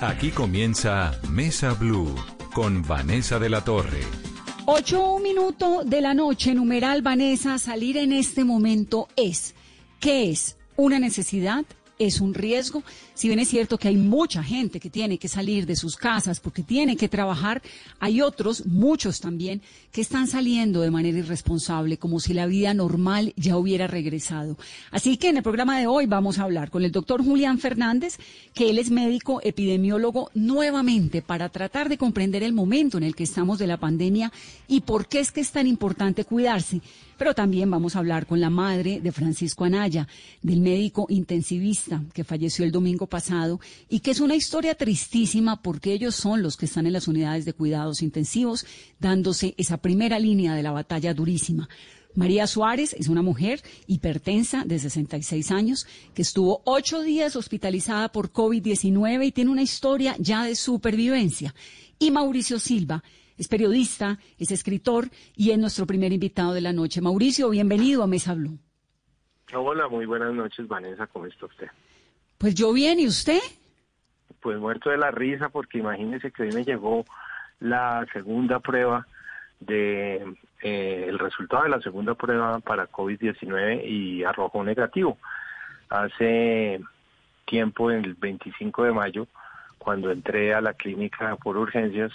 Aquí comienza Mesa Blue con Vanessa de la Torre. Ocho un minuto de la noche, numeral Vanessa, salir en este momento es, ¿qué es? ¿Una necesidad? Es un riesgo. Si bien es cierto que hay mucha gente que tiene que salir de sus casas porque tiene que trabajar, hay otros, muchos también, que están saliendo de manera irresponsable, como si la vida normal ya hubiera regresado. Así que en el programa de hoy vamos a hablar con el doctor Julián Fernández, que él es médico epidemiólogo nuevamente para tratar de comprender el momento en el que estamos de la pandemia y por qué es que es tan importante cuidarse. Pero también vamos a hablar con la madre de Francisco Anaya, del médico intensivista que falleció el domingo pasado y que es una historia tristísima porque ellos son los que están en las unidades de cuidados intensivos dándose esa primera línea de la batalla durísima. María Suárez es una mujer hipertensa de 66 años que estuvo ocho días hospitalizada por COVID-19 y tiene una historia ya de supervivencia. Y Mauricio Silva es periodista, es escritor y es nuestro primer invitado de la noche. Mauricio, bienvenido a Mesa Blue. Hola, muy buenas noches, Vanessa, ¿cómo está usted? Pues yo bien, ¿y usted? Pues muerto de la risa porque imagínese que hoy me llegó la segunda prueba de eh, el resultado de la segunda prueba para COVID-19 y arrojó negativo. Hace tiempo, el 25 de mayo, cuando entré a la clínica por urgencias,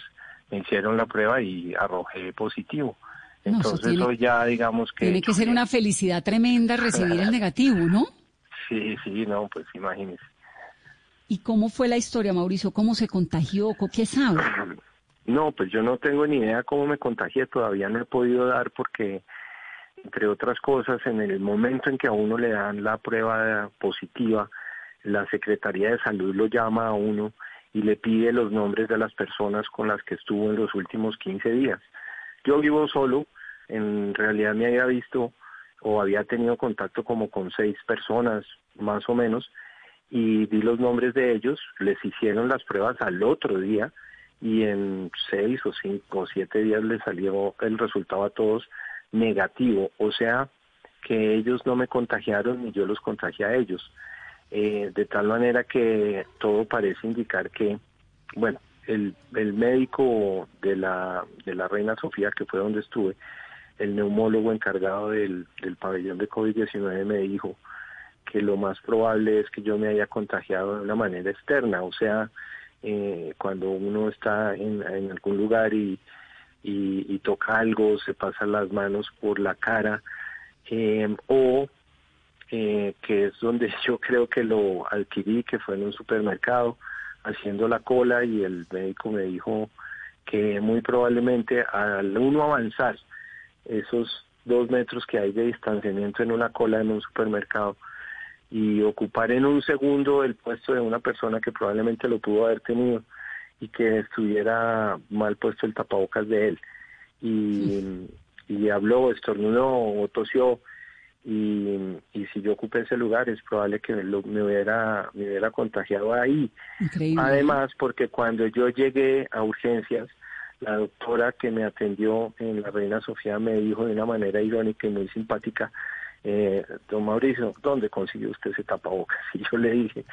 me hicieron la prueba y arrojé positivo. Entonces eso, ya digamos que... Tiene que ser una felicidad tremenda recibir el negativo, ¿no? Sí, sí, no, pues imagínese. ¿Y cómo fue la historia, Mauricio? ¿Cómo se contagió? ¿Qué sabe? No, pues yo no tengo ni idea cómo me contagié, todavía no he podido dar porque, entre otras cosas, en el momento en que a uno le dan la prueba positiva, la Secretaría de Salud lo llama a uno y le pide los nombres de las personas con las que estuvo en los últimos 15 días. Yo vivo solo, en realidad me había visto o había tenido contacto como con seis personas, más o menos, y di los nombres de ellos, les hicieron las pruebas al otro día y en seis o cinco o siete días les salió el resultado a todos negativo, o sea que ellos no me contagiaron ni yo los contagié a ellos. Eh, de tal manera que todo parece indicar que, bueno, el, el médico de la, de la Reina Sofía, que fue donde estuve, el neumólogo encargado del, del pabellón de COVID-19 me dijo que lo más probable es que yo me haya contagiado de una manera externa, o sea, eh, cuando uno está en, en algún lugar y, y, toca algo, se pasan las manos por la cara, eh, o eh, que es donde yo creo que lo adquirí, que fue en un supermercado, haciendo la cola y el médico me dijo que muy probablemente al uno avanzar esos dos metros que hay de distanciamiento en una cola en un supermercado y ocupar en un segundo el puesto de una persona que probablemente lo pudo haber tenido y que estuviera mal puesto el tapabocas de él. Y, y habló, estornudó o tosió y, y, si yo ocupé ese lugar es probable que me, hubiera, me hubiera contagiado ahí. Además, porque cuando yo llegué a urgencias, la doctora que me atendió en la Reina Sofía me dijo de una manera irónica y muy simpática, eh, don Mauricio, ¿dónde consiguió usted ese tapabocas? Y yo le dije,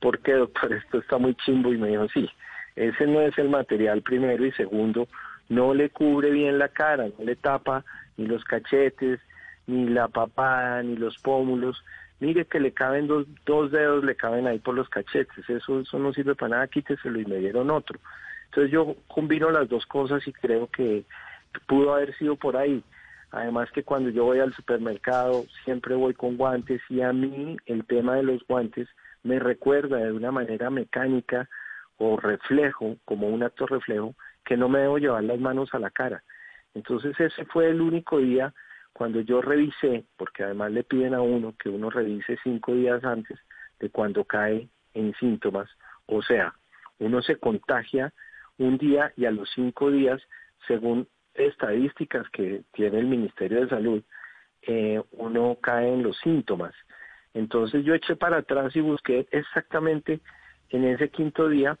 ¿por qué doctor? Esto está muy chimbo y me dijo, sí, ese no es el material primero y segundo, no le cubre bien la cara, no le tapa ni los cachetes, ni la papada, ni los pómulos. Mire que le caben dos, dos dedos, le caben ahí por los cachetes. Eso, eso no sirve para nada, quíteselo y me dieron otro. Entonces yo combino las dos cosas y creo que pudo haber sido por ahí. Además que cuando yo voy al supermercado siempre voy con guantes y a mí el tema de los guantes me recuerda de una manera mecánica o reflejo, como un acto reflejo, que no me debo llevar las manos a la cara. Entonces ese fue el único día cuando yo revisé, porque además le piden a uno que uno revise cinco días antes de cuando cae en síntomas, o sea, uno se contagia un día y a los cinco días, según estadísticas que tiene el Ministerio de Salud, eh, uno cae en los síntomas. Entonces yo eché para atrás y busqué exactamente en ese quinto día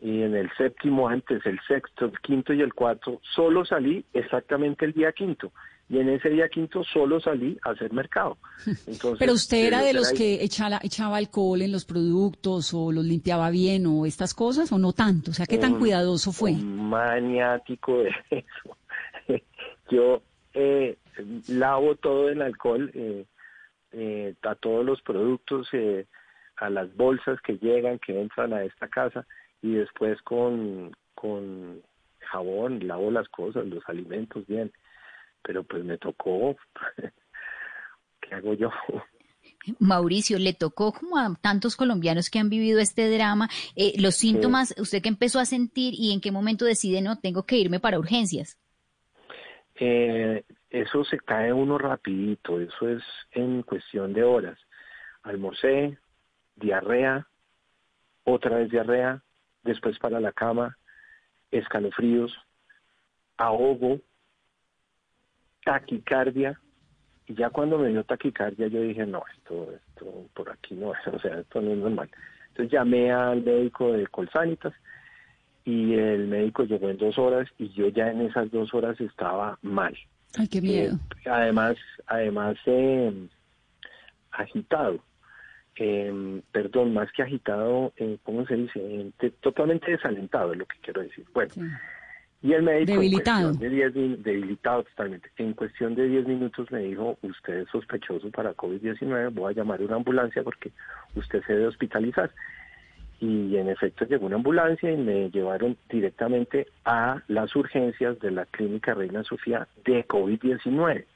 y en el séptimo antes, el sexto, el quinto y el cuarto, solo salí exactamente el día quinto y en ese día quinto solo salí a hacer mercado. Entonces, Pero usted era de los que echaba, echaba alcohol en los productos o los limpiaba bien o estas cosas o no tanto, o sea, ¿qué tan cuidadoso fue? maniático de eso. Yo eh, lavo todo el alcohol eh, eh, a todos los productos, eh, a las bolsas que llegan, que entran a esta casa y después con, con jabón lavo las cosas, los alimentos bien pero pues me tocó. ¿Qué hago yo? Mauricio, le tocó como a tantos colombianos que han vivido este drama, eh, los síntomas, ¿usted qué empezó a sentir y en qué momento decide, no, tengo que irme para urgencias? Eh, eso se cae uno rapidito, eso es en cuestión de horas. Almorcé, diarrea, otra vez diarrea, después para la cama, escalofríos, ahogo, taquicardia, y ya cuando me dio taquicardia yo dije, no, esto, esto por aquí no es, o sea, esto no es normal. Entonces llamé al médico de Colsanitas y el médico llegó en dos horas y yo ya en esas dos horas estaba mal. Ay, qué miedo. Eh, además, además eh, agitado. Eh, perdón, más que agitado, eh, ¿cómo se dice? totalmente desalentado es lo que quiero decir. Bueno, y el médico, debilitado. de diez, debilitado totalmente. En cuestión de 10 minutos me dijo, usted es sospechoso para COVID-19, voy a llamar a una ambulancia porque usted se debe hospitalizar. Y en efecto llegó una ambulancia y me llevaron directamente a las urgencias de la clínica Reina Sofía de COVID-19.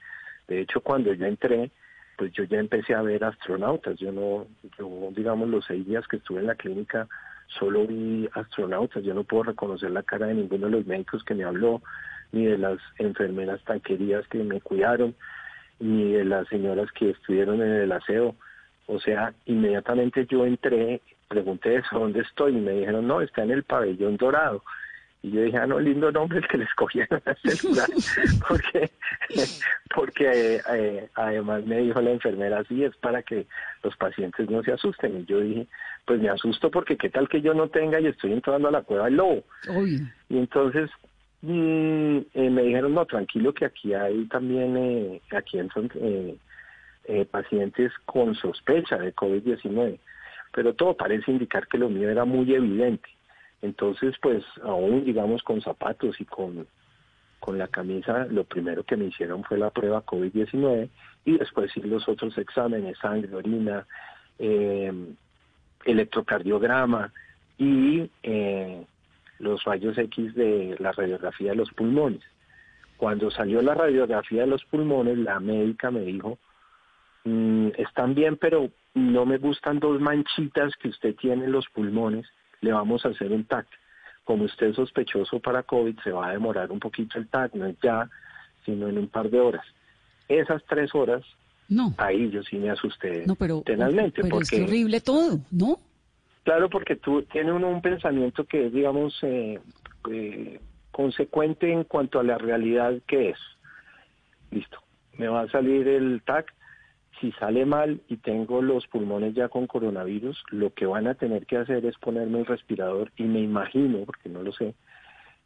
De hecho, cuando yo entré, pues yo ya empecé a ver astronautas. Yo no, yo digamos los seis días que estuve en la clínica solo vi astronautas, yo no puedo reconocer la cara de ninguno de los médicos que me habló, ni de las enfermeras tan queridas que me cuidaron, ni de las señoras que estuvieron en el aseo. O sea, inmediatamente yo entré, pregunté eso, ¿dónde estoy? Y me dijeron, no, está en el pabellón dorado. Y yo dije, ah, no, lindo nombre el que les cogieron a celular, porque, porque eh, además me dijo la enfermera, sí, es para que los pacientes no se asusten. Y yo dije, pues me asusto porque qué tal que yo no tenga y estoy entrando a la cueva del lobo. Y entonces mm, eh, me dijeron, no, tranquilo que aquí hay también, eh, aquí entran pacientes con sospecha de COVID-19, pero todo parece indicar que lo mío era muy evidente. Entonces, pues aún digamos con zapatos y con, con la camisa, lo primero que me hicieron fue la prueba COVID-19 y después sí los otros exámenes, sangre, orina, eh, electrocardiograma y eh, los rayos X de la radiografía de los pulmones. Cuando salió la radiografía de los pulmones, la médica me dijo, mm, están bien, pero no me gustan dos manchitas que usted tiene en los pulmones le vamos a hacer un TAC. Como usted es sospechoso para COVID, se va a demorar un poquito el TAC, no es ya, sino en un par de horas. Esas tres horas, no. ahí yo sí me asusté no, pero, porque, es horrible todo, ¿no? Claro, porque tú tienes uno un pensamiento que es, digamos, eh, eh, consecuente en cuanto a la realidad que es. Listo, me va a salir el TAC, si sale mal y tengo los pulmones ya con coronavirus, lo que van a tener que hacer es ponerme el respirador y me imagino, porque no lo sé,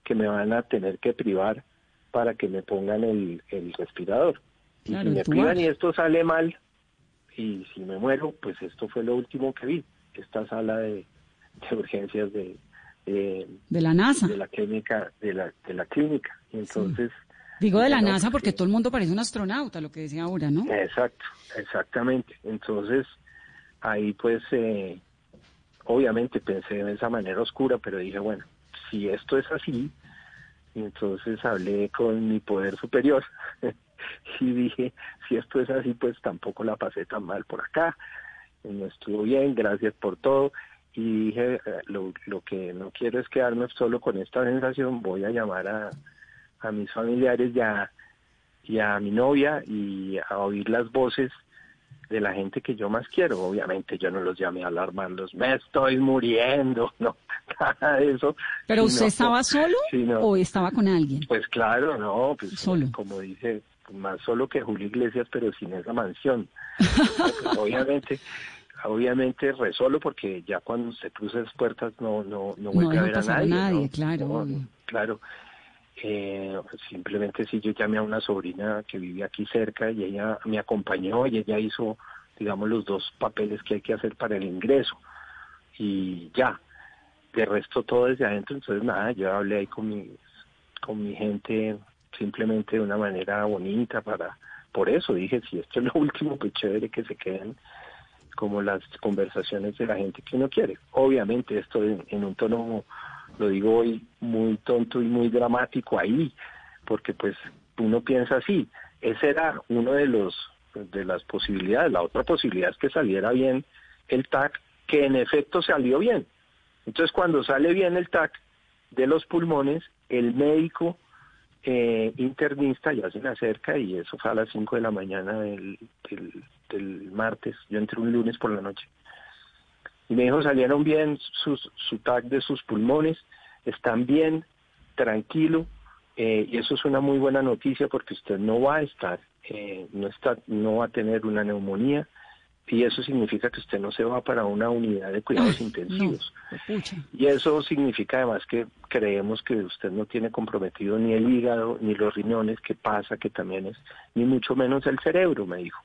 que me van a tener que privar para que me pongan el, respirador. y si me privan y esto sale mal, y si me muero, pues esto fue lo último que vi, esta sala de, urgencias de, de, la NASA. De la clínica, de la, de la clínica. Y entonces... Digo de la NASA porque todo el mundo parece un astronauta, lo que decía ahora, ¿no? Exacto, exactamente. Entonces, ahí pues, eh, obviamente pensé de esa manera oscura, pero dije, bueno, si esto es así, entonces hablé con mi poder superior y dije, si esto es así, pues tampoco la pasé tan mal por acá, no estuvo bien, gracias por todo. Y dije, eh, lo, lo que no quiero es quedarme solo con esta sensación, voy a llamar a a mis familiares y a, mi novia y a oír las voces de la gente que yo más quiero. Obviamente yo no los llamé a alarmarlos, me estoy muriendo, no, nada de eso. ¿Pero usted estaba solo o estaba con alguien? Pues claro, no, pues solo. como dice, más solo que Julio Iglesias, pero sin esa mansión. Pues, obviamente, obviamente resolo porque ya cuando se cruza las puertas no no no vuelve a ver a nadie. nadie claro. claro. Eh, simplemente si yo llamé a una sobrina que vivía aquí cerca y ella me acompañó y ella hizo, digamos, los dos papeles que hay que hacer para el ingreso. Y ya, de resto todo desde adentro, entonces nada, yo hablé ahí con mi, con mi gente simplemente de una manera bonita para, por eso dije, si esto es lo último, pues chévere que se queden como las conversaciones de la gente que uno quiere. Obviamente esto en, un tono, lo digo hoy, muy tonto y muy dramático ahí, porque pues uno piensa así, ese era uno de los de las posibilidades, la otra posibilidad es que saliera bien el TAC, que en efecto salió bien. Entonces cuando sale bien el TAC de los pulmones, el médico eh, internista ya se me acerca y eso fue a las 5 de la mañana del, del, martes, yo entré un lunes por la noche. Y me dijo, salieron bien sus, su tag de sus pulmones, están bien, tranquilo, eh, y eso es una muy buena noticia porque usted no va a estar, eh, no, está, no va a tener una neumonía, y eso significa que usted no se va para una unidad de cuidados intensivos. y eso significa además que creemos que usted no tiene comprometido ni el hígado ni los riñones, que pasa que también es, ni mucho menos el cerebro, me dijo.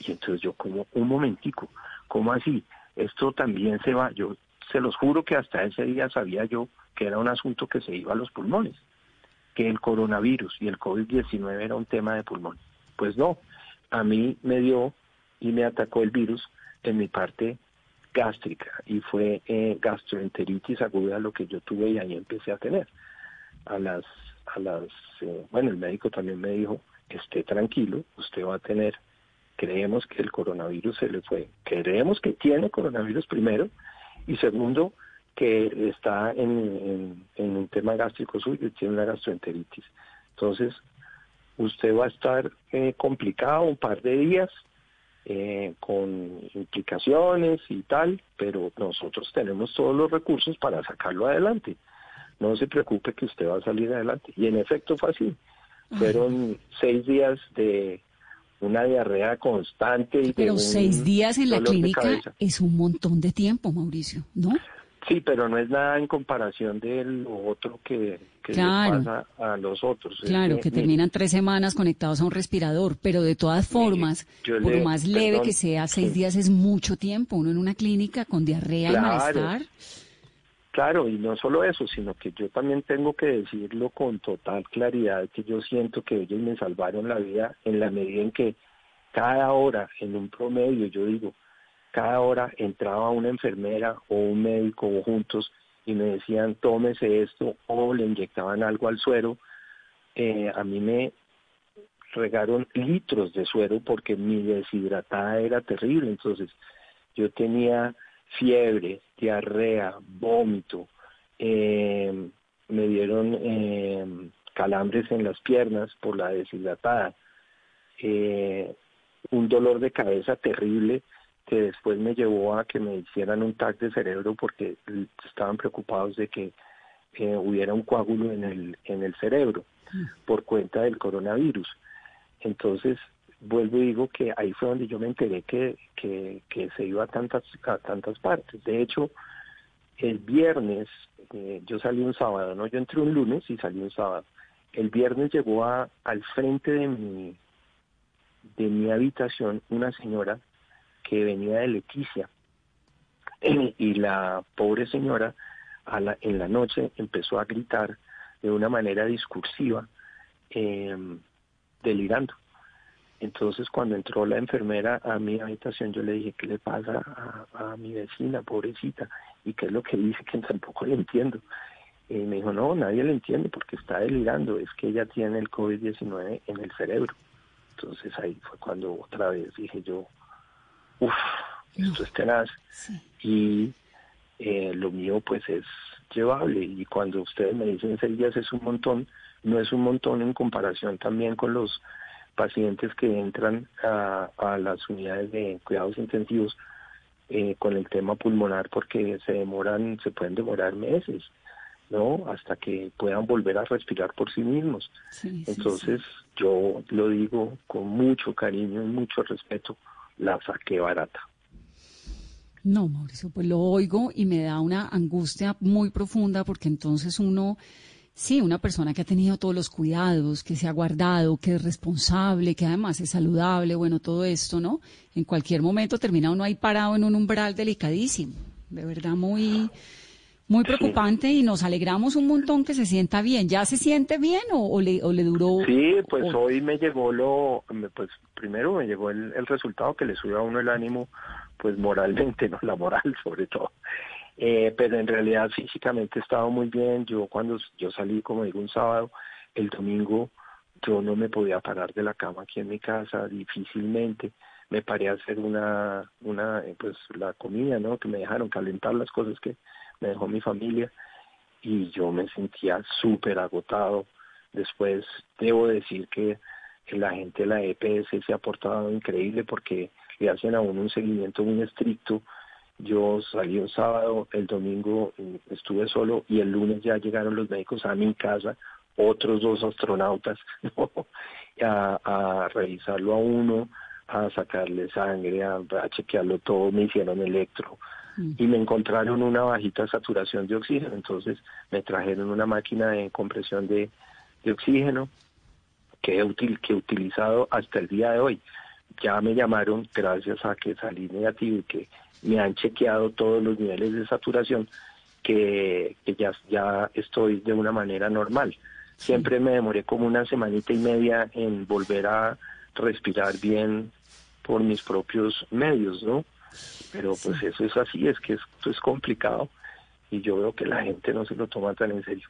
Y entonces yo como, un momentico, ¿cómo así? Esto también se va, yo se los juro que hasta ese día sabía yo que era un asunto que se iba a los pulmones, que el coronavirus y el COVID-19 era un tema de pulmón. Pues no, a mí me dio y me atacó el virus en mi parte gástrica y fue eh, gastroenteritis aguda lo que yo tuve y ahí empecé a tener. A las, a las, eh, bueno, el médico también me dijo, esté tranquilo, usted va a tener, creemos que el coronavirus se le fue, creemos que tiene coronavirus primero y segundo, que está en, en, un tema gástrico suyo y tiene una gastroenteritis. Entonces, usted va a estar eh, complicado un par de días, eh, con implicaciones y tal, pero nosotros tenemos todos los recursos para sacarlo adelante. No se preocupe que usted va a salir adelante. Y en efecto fue así. Fueron seis días de una diarrea constante. Y pero seis días en la clínica es un montón de tiempo, Mauricio, ¿no? Sí, pero no es nada en comparación del otro que, que pasa a los otros. Claro, que terminan tres semanas conectados a un respirador, pero de todas formas, por más leve que sea, seis días es mucho tiempo. Uno en una clínica con diarrea y malestar. Claro, y no solo eso, sino que yo también tengo que decirlo con total claridad, que yo siento que ellos me salvaron la vida en la medida en que cada hora, en un promedio, yo digo, cada hora entraba una enfermera o un médico juntos y me decían tómese esto o le inyectaban algo al suero, eh, a mí me regaron litros de suero porque mi deshidratada era terrible, entonces yo tenía fiebre, diarrea, vómito, eh, me dieron eh, calambres en las piernas por la deshidratada, un dolor de cabeza terrible que después me llevó a que me hicieran un TAC de cerebro porque estaban preocupados de que eh, hubiera un coágulo en el, en el cerebro por cuenta del coronavirus. Entonces, vuelvo y digo que ahí fue donde yo me enteré que, que, se iba a tantas, a tantas partes. De hecho, el viernes, eh, yo salí un sábado, ¿no? Yo entré un lunes y salí un sábado. El viernes llegó a, al frente de mi, de mi habitación una señora que venía de Leticia y la pobre señora a la, en la noche empezó a gritar de una manera discursiva, em, delirando. Entonces cuando entró la enfermera a mi habitación yo le dije, ¿qué le pasa a, a mi vecina, pobrecita? ¿Y qué es lo que dice que tampoco le entiendo? Y me dijo, no, nadie le entiende porque está delirando, es que ella tiene el COVID-19 en el cerebro. Entonces ahí fue cuando otra vez dije yo, uff, esto es tenaz. Y eh, lo mío pues es llevable. Y cuando ustedes me dicen seis días es un montón, no es un montón en comparación también con los pacientes que entran a, las unidades de cuidados intensivos eh, con el tema pulmonar porque se demoran, se pueden demorar meses, ¿no? Hasta que puedan volver a respirar por sí mismos. Entonces, yo lo digo con mucho cariño y mucho respeto la saqué barata. No, Mauricio, pues lo oigo y me da una angustia muy profunda porque entonces uno Sí, una persona que ha tenido todos los cuidados, que se ha guardado, que es responsable, que además es saludable, bueno, todo esto, ¿no? En cualquier momento termina uno ahí parado en un umbral delicadísimo. De verdad, muy, muy preocupante y nos alegramos un montón que se sienta bien. ¿Ya se siente bien o, le, o le, duró? Sí, pues hoy me llegó lo, pues primero me llegó el, el resultado que le sube a uno el ánimo, pues moralmente, ¿no? La moral sobre todo. Eh, pero en realidad físicamente he estado muy bien. Yo cuando yo salí, como digo, un sábado, el domingo yo no me podía parar de la cama aquí en mi casa, difícilmente. Me paré a hacer una, una eh, pues la comida, ¿no? Que me dejaron calentar las cosas que me dejó mi familia y yo me sentía súper agotado. Después debo decir que, la gente de la EPS se ha portado increíble porque le hacen a uno un seguimiento muy estricto yo salí un sábado, el domingo mm, estuve solo y el lunes ya llegaron los médicos a mi casa, otros dos astronautas, a, a, revisarlo a uno, a sacarle sangre, a, chequearlo todo, me hicieron electro mm. y me encontraron una bajita saturación de oxígeno, entonces me trajeron una máquina de compresión de, de oxígeno que he, que he utilizado hasta el día de hoy. Ya me llamaron gracias a que salí negativo y que me han chequeado todos los niveles de saturación que, ya, ya estoy de una manera normal. Siempre me demoré como una semanita y media en volver a respirar bien por mis propios medios, ¿no? Pero pues eso es así, es que esto es complicado y yo veo que la gente no se lo toma tan en serio.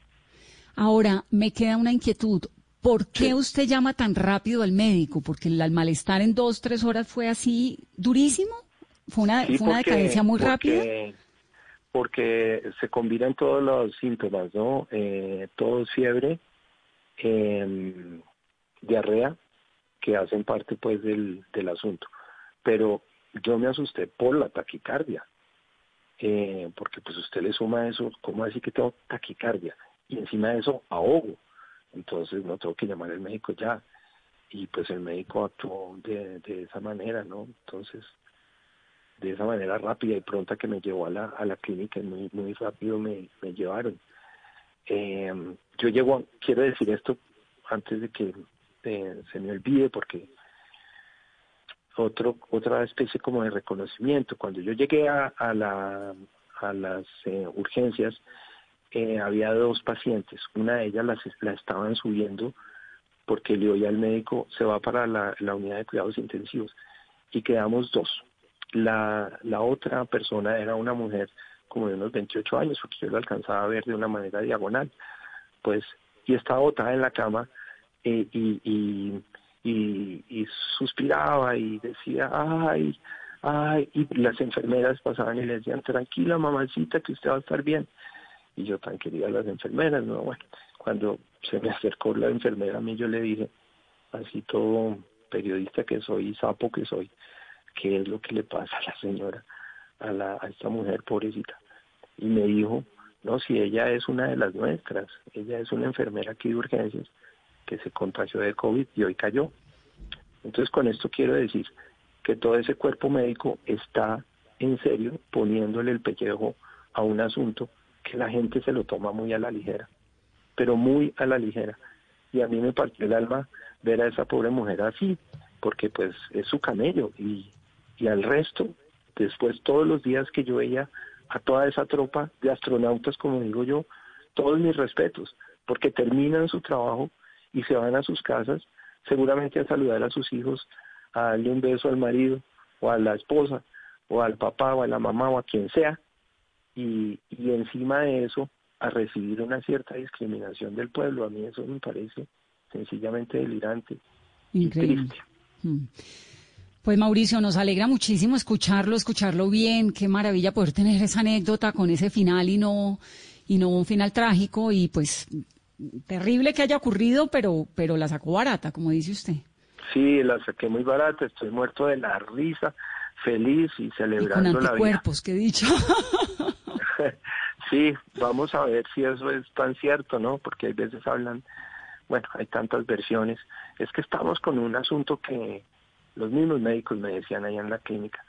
Ahora, me queda una inquietud. ¿Por qué usted llama tan rápido al médico? ¿Porque el malestar en dos, tres horas fue así durísimo? ¿Fue una, una decadencia muy rápida? Porque se combinan todos los síntomas, ¿no? Eh, tos, fiebre, eh, diarrea, que hacen parte pues del, del asunto. Pero yo me asusté por la taquicardia, eh, porque pues usted le suma eso, ¿cómo así que tengo taquicardia? Y encima de eso ahogo, entonces no tengo que llamar al médico ya. Y pues el médico actuó de, de esa manera, ¿no? Entonces de esa manera rápida y pronta que me llevó a la, a la clínica, muy, muy rápido me, me llevaron. Eh, yo llego, quiero decir esto antes de que eh, se me olvide, porque otro, otra especie como de reconocimiento. Cuando yo llegué a, a, la, a las eh, urgencias, había dos pacientes. Una de ellas las, la estaban subiendo porque le oía al médico, se va para la, la unidad de cuidados intensivos. Y quedamos dos la, la otra persona era una mujer como de unos 28 años, porque yo lo alcanzaba a ver de una manera diagonal, pues, y estaba botada en la cama eh, y, y, y, suspiraba y decía, ay, ay, y las enfermeras pasaban y le decían, tranquila mamacita, que usted va a estar bien. Y yo tan quería las enfermeras, ¿no? Bueno, cuando se me acercó la enfermera a mí, yo le dije, así todo periodista que soy, sapo que soy, qué es lo que le pasa a la señora, a, la, a esta mujer pobrecita. Y me dijo, no, si ella es una de las nuestras, ella es una enfermera aquí de urgencias que se contagió de COVID y hoy cayó. Entonces con esto quiero decir que todo ese cuerpo médico está en serio poniéndole el pellejo a un asunto que la gente se lo toma muy a la ligera, pero muy a la ligera. Y a mí me partió el alma ver a esa pobre mujer así, porque pues es su camello y y al resto, después todos los días que yo veía a toda esa tropa de astronautas, como digo yo, todos mis respetos, porque terminan su trabajo y se van a sus casas, seguramente a saludar a sus hijos, a darle un beso al marido o a la esposa o al papá o a la mamá o a quien sea, y, y encima de eso a recibir una cierta discriminación del pueblo. A mí eso me parece sencillamente delirante y triste. Mm. Pues Mauricio, nos alegra muchísimo escucharlo, escucharlo bien. Qué maravilla poder tener esa anécdota con ese final y no y no un final trágico y pues terrible que haya ocurrido, pero pero la sacó barata, como dice usted. Sí, la saqué muy barata. Estoy muerto de la risa, feliz y celebrando y con anticuerpos, la vida. dicho. sí, vamos a ver si eso es tan cierto, ¿no? Porque hay veces hablan, bueno, hay tantas versiones. Es que estamos con un asunto que los mismos médicos me decían allá en la clínica,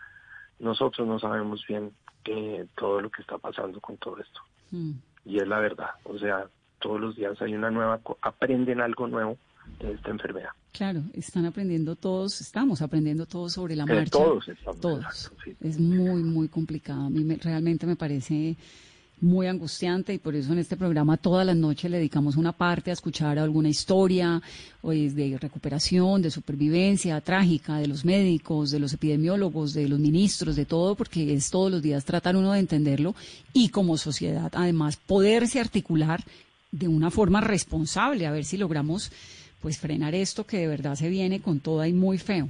nosotros no sabemos bien todo lo que está pasando con todo esto. Mm. Y es la verdad, o sea, todos los días hay una nueva, aprenden algo nuevo de esta enfermedad. Claro, están aprendiendo todos, estamos aprendiendo todos sobre la marcha. todos estamos. Todos. Es muy, muy complicado. A mí realmente me parece muy angustiante y por eso en este programa todas las noches le dedicamos una parte a escuchar alguna historia o de recuperación, de supervivencia trágica de los médicos, de los epidemiólogos, de los ministros, de todo, porque es todos los días tratar uno de entenderlo y como sociedad además poderse articular de una forma responsable, a ver si logramos pues frenar esto que de verdad se viene con toda y muy feo.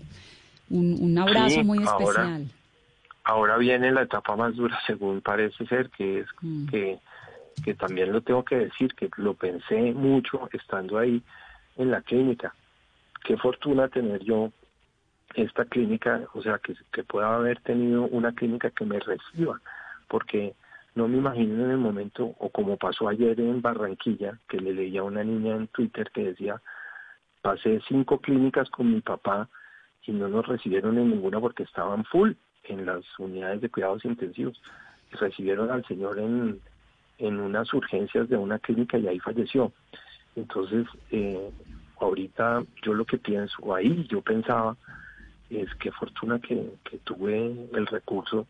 Un, abrazo muy especial ahora viene la etapa más dura, según parece ser, que es mm. que, que también lo tengo que decir, que lo pensé mucho estando ahí en la clínica. Qué fortuna tener yo esta clínica, o sea, que, que pueda haber tenido una clínica que me reciba, porque no me imagino en el momento, o como pasó ayer en Barranquilla, que le leía a una niña en Twitter que decía, pasé cinco clínicas con mi papá y no nos recibieron en ninguna porque estaban full en las unidades de cuidados intensivos. Recibieron al señor en, en unas urgencias de una clínica y ahí falleció. Entonces, eh, ahorita yo lo que pienso, ahí yo pensaba, es que fortuna que tuve el recurso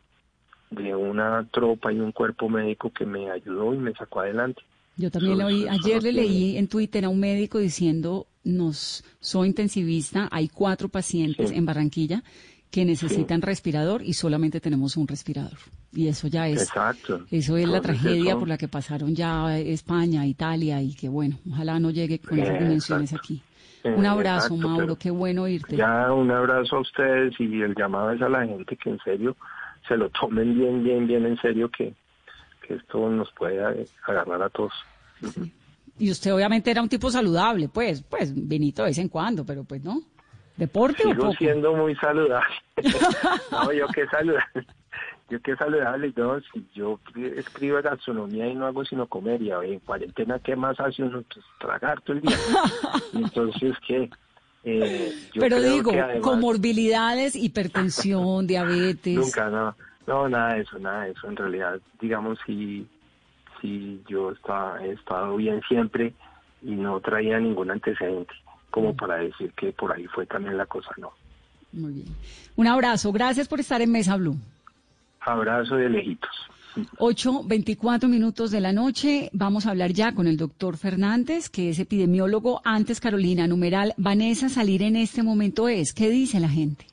de una tropa y un cuerpo médico que me ayudó y me sacó adelante. Yo también lo oí, ayer le leí en Twitter a un médico diciendo, nos soy intensivista, hay cuatro pacientes en Barranquilla que necesitan respirador y solamente tenemos un respirador. Y eso ya es. Exacto. Eso es la tragedia por la que pasaron ya España, Italia y que bueno, ojalá no llegue con esas dimensiones aquí. Un abrazo, Mauro, qué bueno irte. Ya un abrazo a ustedes y el llamado es a la gente que en serio se lo tomen bien, bien, bien en serio que, que esto nos puede agarrar a todos. Y usted obviamente era un tipo saludable, pues, pues, vinito de vez en cuando, pero pues no. ¿Deporte Sigo o poco? siendo muy saludable. no, yo qué saludable. Yo qué saludable, no, si yo escribo gastronomía y no hago sino comer, y en cuarentena, ¿qué más hace uno? Pues tragar todo el día. Entonces, ¿qué? Eh, Pero digo, comorbilidades, hipertensión, diabetes. Nunca, no. No, nada de eso, nada de eso. En realidad, digamos, si, si yo estaba, he estado bien siempre y no traía ningún antecedente como para decir que por ahí fue también la cosa, no. Muy bien. Un abrazo, gracias por estar en Mesa Blue. Abrazo de lejitos. 8, 24 minutos de la noche. Vamos a hablar ya con el doctor Fernández, que es epidemiólogo. Antes, Carolina, numeral, Vanessa, salir en este momento es. ¿Qué dice la gente?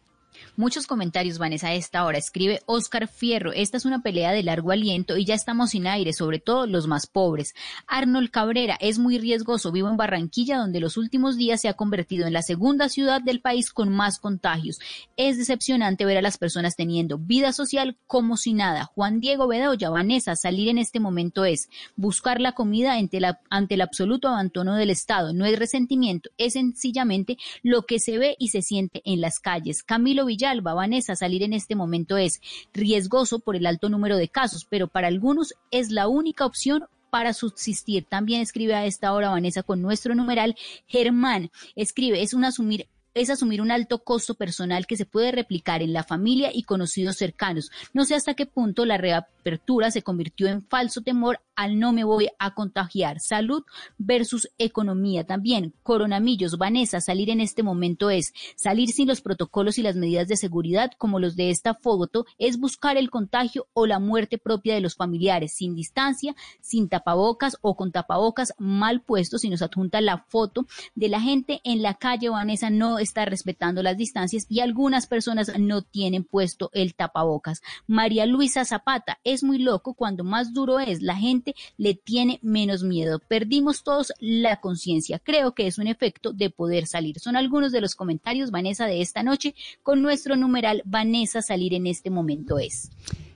Muchos comentarios, Vanessa, a esta hora. Escribe Oscar Fierro, esta es una pelea de largo aliento y ya estamos sin aire, sobre todo los más pobres. Arnold Cabrera, es muy riesgoso. Vivo en Barranquilla, donde los últimos días se ha convertido en la segunda ciudad del país con más contagios. Es decepcionante ver a las personas teniendo vida social como si nada. Juan Diego Bedoya, Vanessa, salir en este momento es buscar la comida ante, la, ante el absoluto abandono del Estado. No es resentimiento, es sencillamente lo que se ve y se siente en las calles. Camilo Villar, Alba, Vanessa, salir en este momento es riesgoso por el alto número de casos, pero para algunos es la única opción para subsistir. También escribe a esta hora Vanessa con nuestro numeral Germán. Escribe, es un asumir es asumir un alto costo personal que se puede replicar en la familia y conocidos cercanos. No sé hasta qué punto la reapertura se convirtió en falso temor al no me voy a contagiar. Salud versus economía. También, coronamillos, Vanessa, salir en este momento es salir sin los protocolos y las medidas de seguridad como los de esta foto, es buscar el contagio o la muerte propia de los familiares, sin distancia, sin tapabocas o con tapabocas mal puestos. y nos adjunta la foto de la gente en la calle, Vanessa no está respetando las distancias y algunas personas no tienen puesto el tapabocas. María Luisa Zapata, es muy loco cuando más duro es, la gente le tiene menos miedo. Perdimos todos la conciencia. Creo que es un efecto de poder salir. Son algunos de los comentarios, Vanessa, de esta noche con nuestro numeral Vanessa salir en este momento es.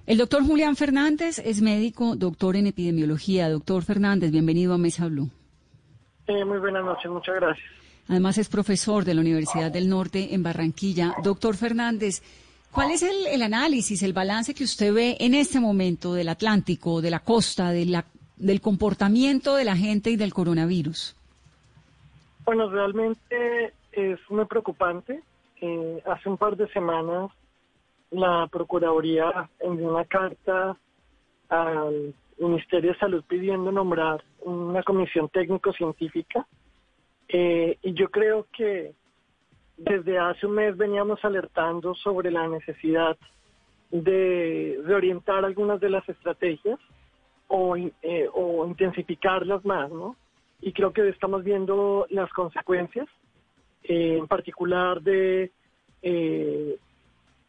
El doctor Julián Fernández es médico, doctor en epidemiología. Doctor Fernández, bienvenido a Mesa Blue. Eh, muy buenas noches, muchas gracias. Además es profesor de la Universidad del Norte en Barranquilla. Doctor Fernández, ¿cuál es el, análisis, el balance que usted ve en este momento del Atlántico, de la costa, de la, del comportamiento de la gente y del coronavirus? Bueno, realmente es muy preocupante. Eh, hace un par de semanas la Procuraduría envió una carta al Ministerio de Salud pidiendo nombrar una comisión técnico-científica. Eh, y yo creo que desde hace un mes veníamos alertando sobre la necesidad de reorientar algunas de las estrategias o, eh, intensificarlas más, ¿no? Y creo que estamos viendo las consecuencias, eh, en particular de eh,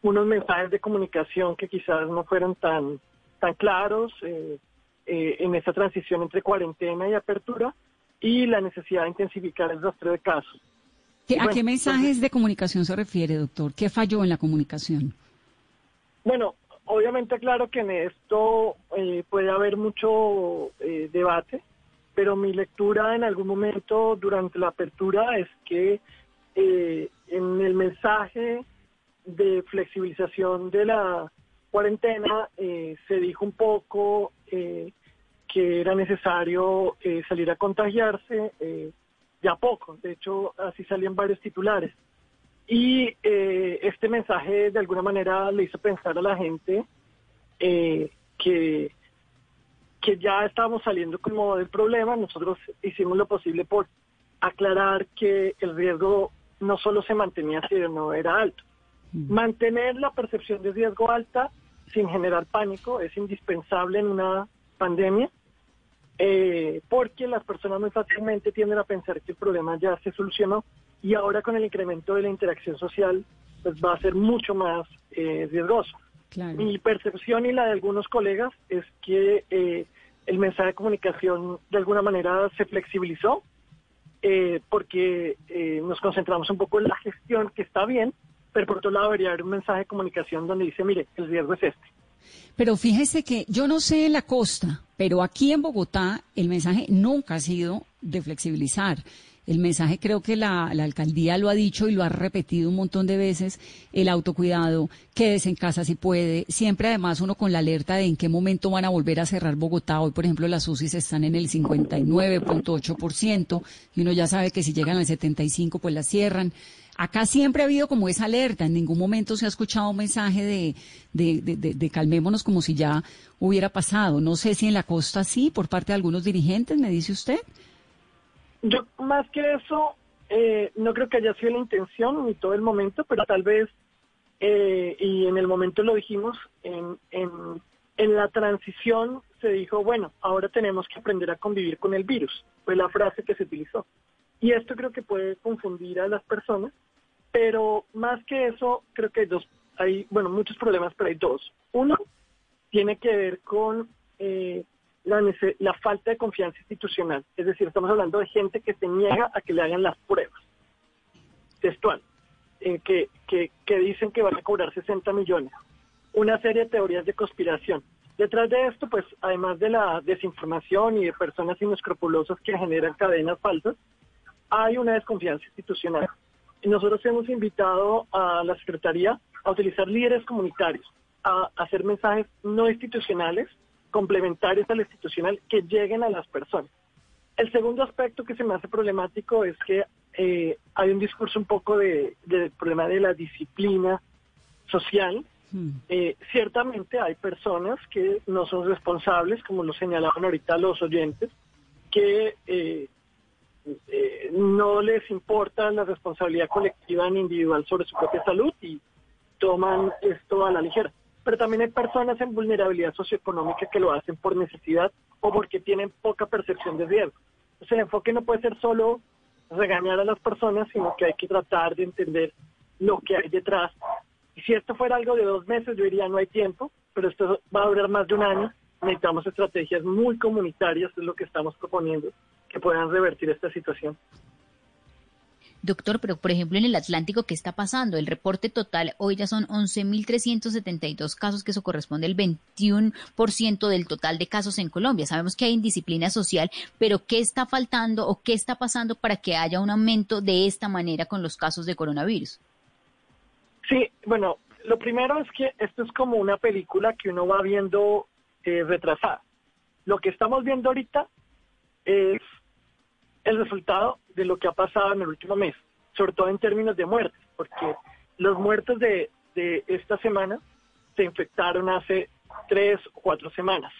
unos mensajes de comunicación que quizás no fueron tan, tan claros en esta transición entre cuarentena y apertura y la necesidad de intensificar el rastreo de casos. ¿A qué mensajes de comunicación se refiere, doctor? ¿Qué falló en la comunicación? Bueno, obviamente claro que en esto eh, puede haber mucho eh, debate, pero mi lectura en algún momento durante la apertura es que eh, en el mensaje de flexibilización de la cuarentena se dijo un poco que era necesario salir a contagiarse ya poco, de hecho así salían varios titulares. Y eh, este mensaje de alguna manera le hizo pensar a la gente eh, que, que ya estábamos saliendo como del problema. Nosotros hicimos lo posible por aclarar que el riesgo no solo se mantenía, sino era alto. Mm. Mantener la percepción de riesgo alta sin generar pánico es indispensable en una pandemia eh, porque las personas muy fácilmente tienden a pensar que el problema ya se solucionó y ahora con el incremento de la interacción social pues va a ser mucho más eh, riesgoso. Mi percepción y la de algunos colegas es que eh, el mensaje de comunicación de alguna manera se flexibilizó eh, porque nos concentramos un poco en la gestión, que está bien, pero por otro lado debería haber un mensaje de comunicación donde dice, mire, el riesgo es este. Pero fíjese que yo no sé en la costa, pero aquí en Bogotá el mensaje nunca ha sido de flexibilizar. El mensaje creo que la, alcaldía lo ha dicho y lo ha repetido un montón de veces, el autocuidado, quédese en casa si puede, siempre además uno con la alerta de en qué momento van a volver a cerrar Bogotá. Hoy, por ejemplo, las UCIs están en el 59.8% y uno ya sabe que si llegan al 75% pues las cierran. Acá siempre ha habido como esa alerta, en ningún momento se ha escuchado un mensaje de, de, calmémonos como si ya hubiera pasado. No sé si en la costa sí, por parte de algunos dirigentes, me dice usted. Yo más que eso, eh, no creo que haya sido la intención ni todo el momento, pero tal vez, eh, y en el momento lo dijimos, en, en, en la transición se dijo, bueno, ahora tenemos que aprender a convivir con el virus, fue la frase que se utilizó. Y esto creo que puede confundir a las personas pero más que eso, creo que hay dos, hay, bueno, muchos problemas, pero hay dos. Uno tiene que ver con eh, la, la falta de confianza institucional. Es decir, estamos hablando de gente que se niega a que le hagan las pruebas. Textual. Eh, que, que, que dicen que van a cobrar 60 millones. Una serie de teorías de conspiración. Detrás de esto, pues, además de la desinformación y de personas inescrupulosas que generan cadenas falsas, hay una desconfianza institucional nosotros hemos invitado a la Secretaría a utilizar líderes comunitarios, a hacer mensajes no institucionales, complementarios al institucional, que lleguen a las personas. El segundo aspecto que se me hace problemático es que eh, hay un discurso un poco de, del problema de la disciplina social. Hmm. Eh, ciertamente hay personas que no son responsables, como lo señalaban ahorita los oyentes, que eh, eh, no les importa la responsabilidad colectiva ni individual sobre su propia salud y toman esto a la ligera. Pero también hay personas en vulnerabilidad socioeconómica que lo hacen por necesidad o porque tienen poca percepción de riesgo. Entonces el enfoque no puede ser solo regañar a las personas, sino que hay que tratar de entender lo que hay detrás. Y si esto fuera algo de dos meses, yo diría no hay tiempo, pero esto va a durar más de un año. Necesitamos estrategias muy comunitarias, es lo que estamos proponiendo que puedan revertir esta situación. Doctor, pero por ejemplo en el Atlántico, ¿qué está pasando? El reporte total hoy ya son 11.372 casos, que eso corresponde al 21% del total de casos en Colombia. Sabemos que hay indisciplina social, pero ¿qué está faltando o qué está pasando para que haya un aumento de esta manera con los casos de coronavirus? Sí, bueno, lo primero es que esto es como una película que uno va viendo eh, retrasada. Lo que estamos viendo ahorita es el resultado de lo que ha pasado en el último mes, sobre todo en términos de muertes, porque los muertos de, esta semana se infectaron hace tres o cuatro semanas.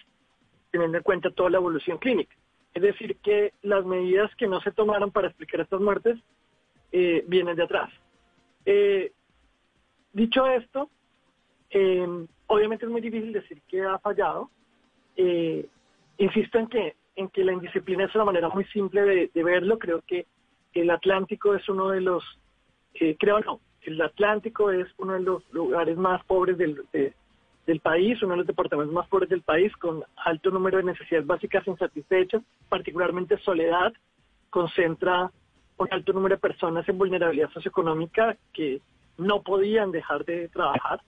teniendo en cuenta toda la evolución clínica. Es decir, que las medidas que no se tomaron para explicar estas muertes eh, vienen de atrás. Eh, dicho esto, eh, obviamente es muy difícil decir que ha fallado. insisto en que, en que la indisciplina es una manera muy simple de, verlo. Creo que el Atlántico es uno de los, creo no, el Atlántico es uno de los lugares más pobres del, del país, uno de los departamentos más pobres del país, con alto número de necesidades básicas insatisfechas, particularmente soledad, concentra un alto número de personas en vulnerabilidad socioeconómica que no podían dejar de trabajar,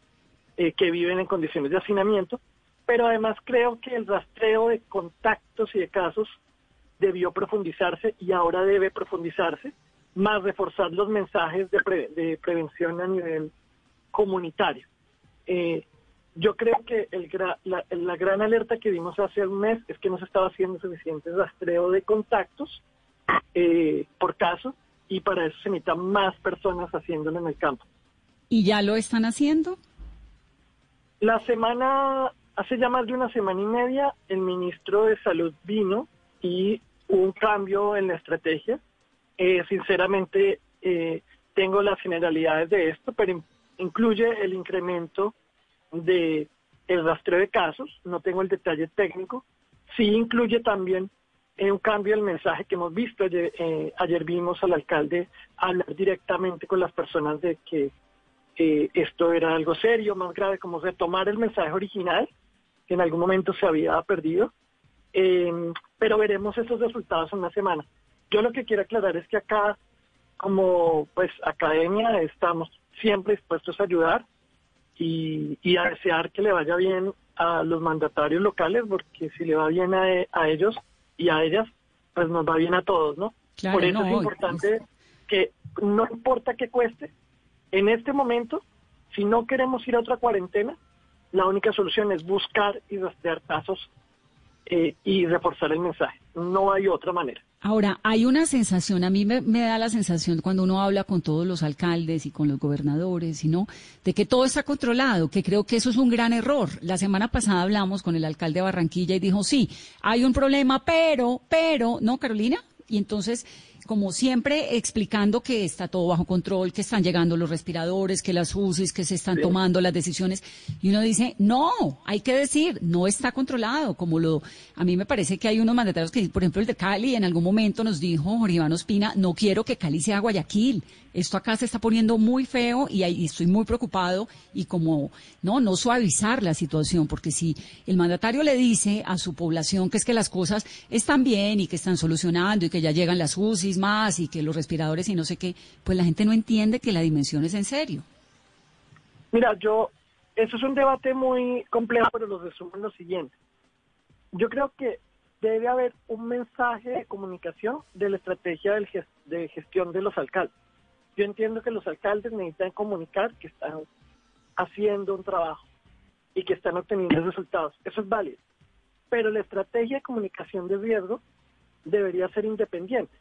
eh, que viven en condiciones de hacinamiento, pero además creo que el rastreo de contactos y de casos debió profundizarse y ahora debe profundizarse, más reforzar los mensajes de, prevención a nivel comunitario. Eh, yo creo que el, la, la, gran alerta que dimos hace un mes es que no se estaba haciendo suficiente rastreo de contactos eh, por caso y para eso se necesitan más personas haciéndolo en el campo. ¿Y ya lo están haciendo? La semana, hace ya más de una semana y media, el ministro de Salud vino y hubo un cambio en la estrategia. Eh, sinceramente, eh, tengo las generalidades de esto, pero incluye el incremento de el rastreo de casos, no tengo el detalle técnico, sí incluye también eh, un cambio del mensaje que hemos visto. Ayer, eh, ayer vimos al alcalde hablar directamente con las personas de que eh, esto era algo serio, más grave, como retomar el mensaje original, que en algún momento se había perdido. Em, pero veremos esos resultados en una semana. Yo lo que quiero aclarar es que acá, como pues academia, estamos siempre dispuestos a ayudar y, a desear que le vaya bien a los mandatarios locales, porque si le va bien a, ellos y a ellas, pues nos va bien a todos, ¿no? Por eso es importante que no importa qué cueste, en este momento, si no queremos ir a otra cuarentena, la única solución es buscar y rastrear casos eh, y reforzar el mensaje. No hay otra manera. Ahora, hay una sensación, a mí me, da la sensación cuando uno habla con todos los alcaldes y con los gobernadores, ¿no? de que todo está controlado, que creo que eso es un gran error. La semana pasada hablamos con el alcalde de Barranquilla y dijo, sí, hay un problema, pero, pero, ¿no, Carolina? Y entonces como siempre, explicando que está todo bajo control, que están llegando los respiradores, que las UCIs, que se están tomando las decisiones. Y uno dice, no, hay que decir, no está controlado. Como lo, a mí me parece que hay unos mandatarios que, por ejemplo, el de Cali en algún momento nos dijo, Jorge Iván Ospina, no quiero que Cali sea Guayaquil. Esto acá se está poniendo muy feo y, ahí estoy muy preocupado y como, no, no suavizar la situación, porque si el mandatario le dice a su población que es que las cosas están bien y que están solucionando y que ya llegan las UCIs, más y que los respiradores y no sé qué, pues la gente no entiende que la dimensión es en serio. Mira, yo, eso es un debate muy complejo, pero lo resumo en lo siguiente. Yo creo que debe haber un mensaje de comunicación de la estrategia de gestión de los alcaldes. Yo entiendo que los alcaldes necesitan comunicar que están haciendo un trabajo y que están obteniendo resultados. Eso es válido. Pero la estrategia de comunicación de riesgo debería ser independiente.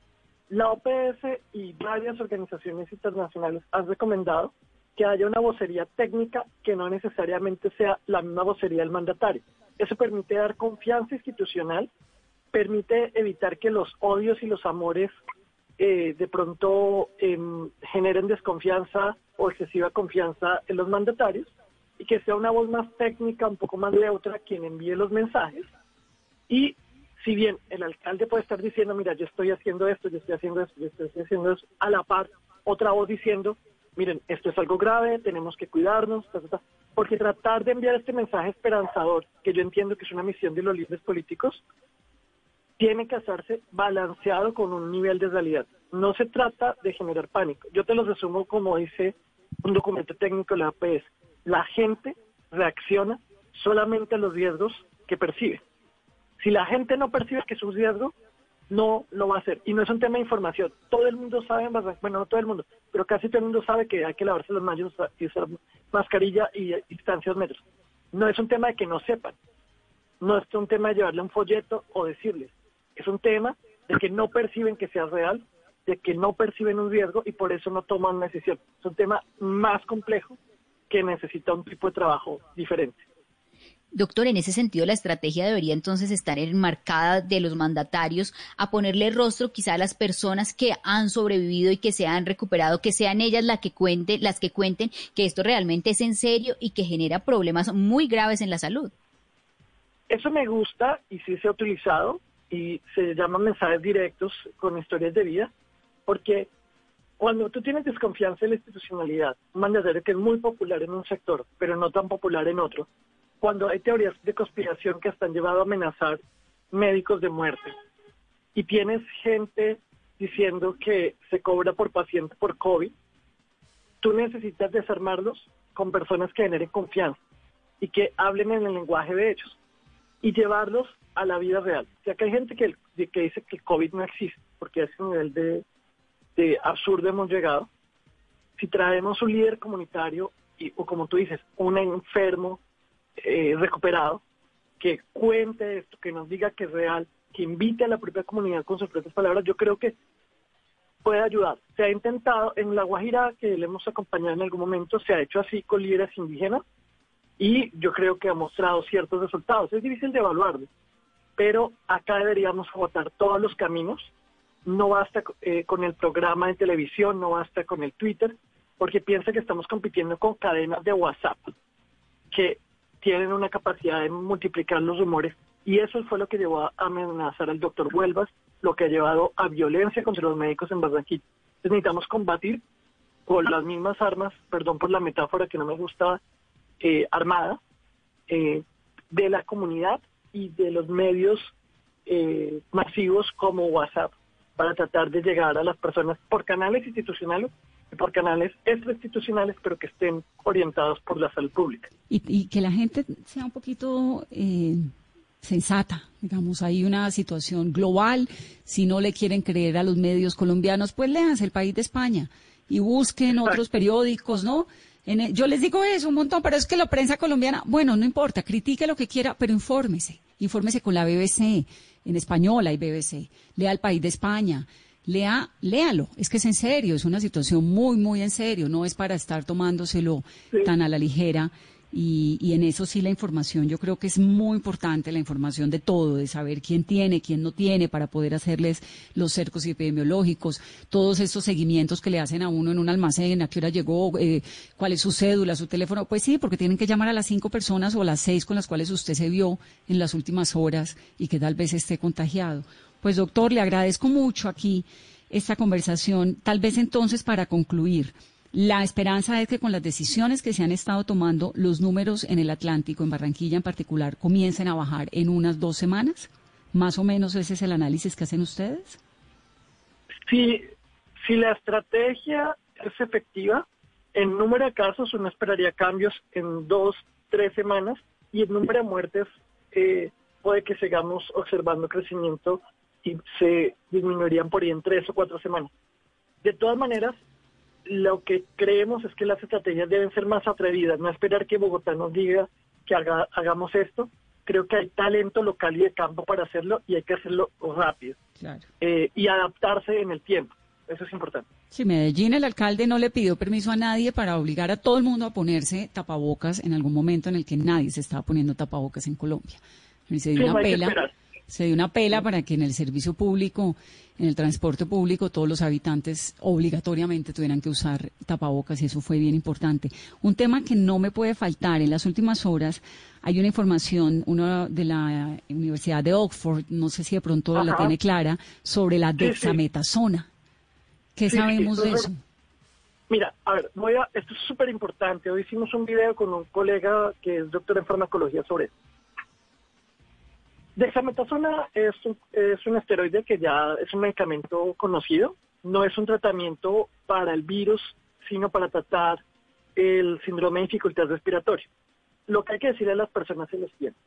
La OPS y varias organizaciones internacionales han recomendado que haya una vocería técnica que no necesariamente sea la misma vocería del mandatario. Eso permite dar confianza institucional, permite evitar que los odios y los amores eh, de pronto em, generen desconfianza o excesiva confianza en los mandatarios y que sea una voz más técnica, un poco más neutra quien envíe los mensajes y si bien el alcalde puede estar diciendo, mira, yo estoy haciendo esto, yo estoy haciendo esto, yo estoy haciendo eso, a la par, otra voz diciendo, miren, esto es algo grave, tenemos que cuidarnos, porque tratar de enviar este mensaje esperanzador, que yo entiendo que es una misión de los líderes políticos, tiene que hacerse balanceado con un nivel de realidad. No se trata de generar pánico. Yo te lo resumo como dice un documento técnico de la APS. La gente reacciona solamente a los riesgos que percibe. Si la gente no percibe que es un riesgo, no lo va a hacer. Y no es un tema de información. Todo el mundo sabe, bueno, no todo el mundo, pero casi todo el mundo sabe que hay que lavarse las manos y usar mascarilla y, distancias metros. No es un tema de que no sepan. No es un tema de llevarle un folleto o decirles. Es un tema de que no perciben que sea real, de que no perciben un riesgo y por eso no toman una decisión. Es un tema más complejo que necesita un tipo de trabajo diferente. Doctor, en ese sentido, la estrategia debería entonces estar enmarcada de los mandatarios a ponerle rostro quizá a las personas que han sobrevivido y que se han recuperado, que sean ellas las que cuenten, las que cuenten que esto realmente es en serio y que genera problemas muy graves en la salud. Eso me gusta y sí se ha utilizado y se llama mensajes directos con historias de vida, porque cuando tú tienes desconfianza en la institucionalidad, un mandatario que es muy popular en un sector, pero no tan popular en otro, cuando hay teorías de conspiración que hasta han llevado a amenazar médicos de muerte y tienes gente diciendo que se cobra por paciente por COVID, tú necesitas desarmarlos con personas que generen confianza y que hablen en el lenguaje de ellos y llevarlos a la vida real. Ya que hay gente que, que dice que el COVID no existe, porque a ese nivel de, de absurdo hemos llegado. Si traemos un líder comunitario y, o como tú dices, un enfermo eh, recuperado, que cuente esto, que nos diga que es real, que invite a la propia comunidad con sus propias palabras, yo creo que puede ayudar. Se ha intentado en La Guajira, que le hemos acompañado en algún momento, se ha hecho así con líderes indígenas y yo creo que ha mostrado ciertos resultados. Es difícil de evaluarlo, pero acá deberíamos agotar todos los caminos. No basta eh, con el programa de televisión, no basta con el Twitter, porque piensa que estamos compitiendo con cadenas de WhatsApp, que tienen una capacidad de multiplicar los rumores y eso fue lo que llevó a amenazar al doctor Huelvas, lo que ha llevado a violencia contra los médicos en Barranquilla. Entonces necesitamos combatir con las mismas armas, perdón por la metáfora que no me gustaba, eh, armada, eh, de la comunidad y de los medios eh, masivos como WhatsApp para tratar de llegar a las personas por canales institucionales por canales extrainstitucionales, pero que estén orientados por la salud pública. Y, que la gente sea un poquito eh, sensata, digamos, hay una situación global, si no le quieren creer a los medios colombianos, pues léanse el país de España y busquen otros periódicos, ¿no? E, yo les digo eso un montón, pero es que la prensa colombiana, bueno, no importa, critique lo que quiera, pero infórmese, infórmese con la BBC, en español hay BBC, lea el país de España, lea, léalo, es que es en serio, es una situación muy, muy en serio, no es para estar tomándoselo tan a la ligera. Y, y, en eso sí la información, yo creo que es muy importante la información de todo, de saber quién tiene, quién no tiene, para poder hacerles los cercos epidemiológicos, todos estos seguimientos que le hacen a uno en un almacén, a qué hora llegó, eh, cuál es su cédula, su teléfono. Pues sí, porque tienen que llamar a las cinco personas o a las seis con las cuales usted se vio en las últimas horas y que tal vez esté contagiado. Pues doctor, le agradezco mucho aquí esta conversación. Tal vez entonces para concluir, la esperanza es que con las decisiones que se han estado tomando, los números en el Atlántico, en Barranquilla en particular, comiencen a bajar en unas dos semanas. Más o menos ese es el análisis que hacen ustedes. Sí, si la estrategia es efectiva, en número de casos uno esperaría cambios en dos, tres semanas y el número de muertes eh, puede que sigamos observando crecimiento y se disminuirían por ahí en tres o cuatro semanas. De todas maneras, lo que creemos es que las estrategias deben ser más atrevidas, no esperar que Bogotá nos diga que hagamos esto. Creo que hay talento local y de campo para hacerlo y hay que hacerlo rápido eh, y adaptarse en el tiempo. Eso es importante. Sí, Medellín, el alcalde no le pidió permiso a nadie para obligar a todo el mundo a ponerse tapabocas en algún momento en el que nadie se estaba poniendo tapabocas en Colombia. se dio una pela se dio una pela para que en el servicio público, en el transporte público, todos los habitantes obligatoriamente tuvieran que usar tapabocas y eso fue bien importante. Un tema que no me puede faltar, en las últimas horas hay una información, uno de la Universidad de Oxford, no sé si de pronto la tiene clara, sobre la dexametasona. ¿Qué sabemos de eso? Mira, a ver, voy a, esto es súper importante. Hoy hicimos un video con un colega que es doctor en farmacología sobre esto. Dexametasona es un, es un esteroide que ya es un medicamento conocido, no es un tratamiento para el virus, sino para tratar el síndrome de dificultad respiratoria. Lo que hay que decirle a las personas es lo siguiente.